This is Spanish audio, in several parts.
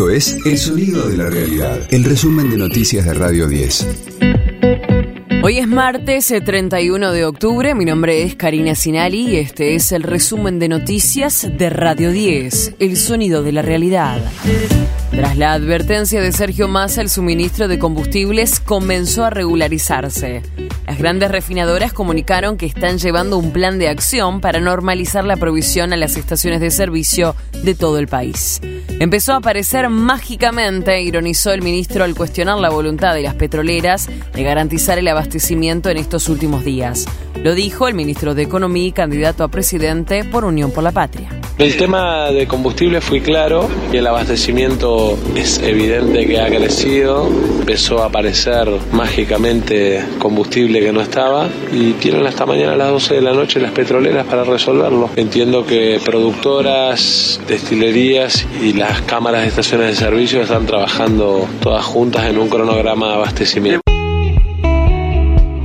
Esto es El Sonido de la Realidad, el resumen de noticias de Radio 10. Hoy es martes 31 eh, de octubre, mi nombre es Karina Sinali y este es el resumen de noticias de Radio 10, El Sonido de la Realidad. Tras la advertencia de Sergio Massa, el suministro de combustibles comenzó a regularizarse. Las grandes refinadoras comunicaron que están llevando un plan de acción para normalizar la provisión a las estaciones de servicio de todo el país. Empezó a aparecer mágicamente, ironizó el ministro al cuestionar la voluntad de las petroleras de garantizar el abastecimiento en estos últimos días. Lo dijo el ministro de Economía y candidato a presidente por Unión por la Patria. El tema de combustible fue claro y el abastecimiento es evidente que ha crecido. Empezó a aparecer mágicamente combustible que no estaba y tienen hasta mañana a las 12 de la noche las petroleras para resolverlo. Entiendo que productoras, destilerías y las cámaras de estaciones de servicio están trabajando todas juntas en un cronograma de abastecimiento.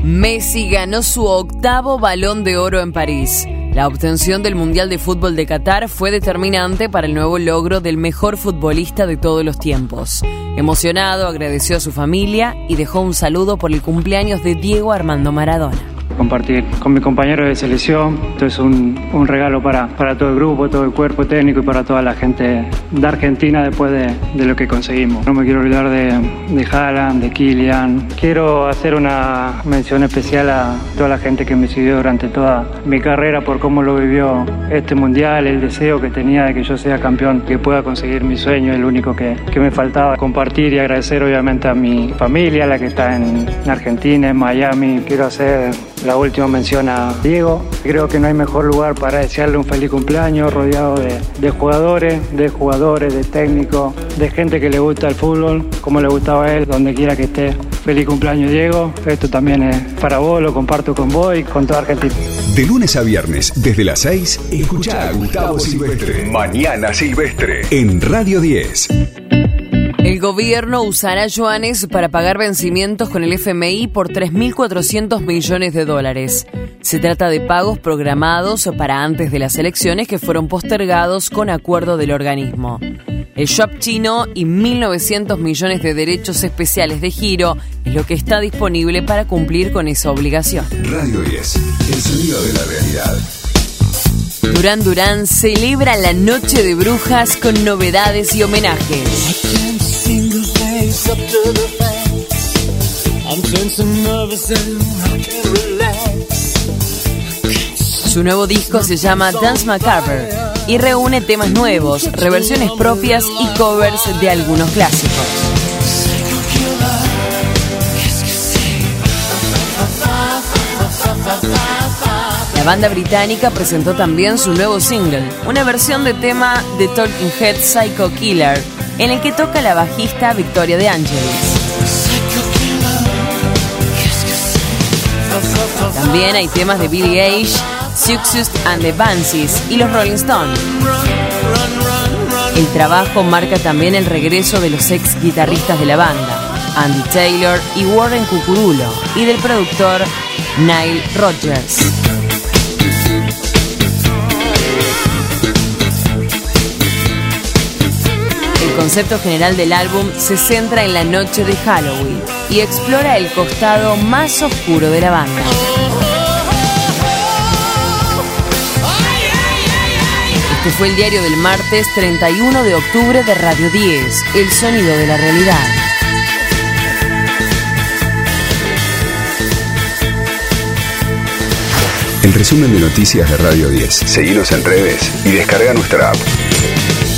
Messi ganó su octavo balón de oro en París. La obtención del Mundial de Fútbol de Qatar fue determinante para el nuevo logro del mejor futbolista de todos los tiempos. Emocionado, agradeció a su familia y dejó un saludo por el cumpleaños de Diego Armando Maradona compartir con mi compañero de selección. Esto es un, un, regalo para, para todo el grupo, todo el cuerpo técnico y para toda la gente de Argentina después de, de lo que conseguimos. No me quiero olvidar de, de Haaland, de Kylian. Quiero hacer una mención especial a toda la gente que me siguió durante toda mi carrera por cómo lo vivió este mundial, el deseo que tenía de que yo sea campeón, que pueda conseguir mi sueño, el único que, que me faltaba compartir y agradecer obviamente a mi familia, la que está en Argentina, en Miami. Quiero hacer la última mención a Diego. Creo que no hay mejor lugar para desearle un feliz cumpleaños rodeado de, jugadores, de jugadores, de técnicos, de gente que le gusta el fútbol, como le gustaba a él, donde quiera que esté. Feliz cumpleaños Diego. Esto también es para vos, lo comparto con vos y con toda Argentina. De lunes a viernes, desde las 6, escucha a Gustavo Silvestre. Mañana Silvestre. En Radio 10. El gobierno usará yuanes para pagar vencimientos con el FMI por 3.400 millones de dólares. Se trata de pagos programados para antes de las elecciones que fueron postergados con acuerdo del organismo. El shop chino y 1.900 millones de derechos especiales de giro es lo que está disponible para cumplir con esa obligación. Radio 10, el sonido de la realidad. Durán Durán celebra la Noche de Brujas con novedades y homenajes. Su nuevo disco se llama Dance Macabre y reúne temas nuevos, reversiones propias y covers de algunos clásicos. Banda británica presentó también su nuevo single, una versión de tema de Talking Head Psycho Killer, en el que toca la bajista Victoria de Angelis. También hay temas de Billy Age, Success and the Banshees y los Rolling Stones. El trabajo marca también el regreso de los ex guitarristas de la banda, Andy Taylor y Warren Cucurulo, y del productor Nile Rodgers. Concepto general del álbum se centra en la noche de Halloween y explora el costado más oscuro de la banda. Este fue el diario del martes 31 de octubre de Radio 10, El Sonido de la Realidad. El resumen de noticias de Radio 10. Seguimos en redes y descarga nuestra app.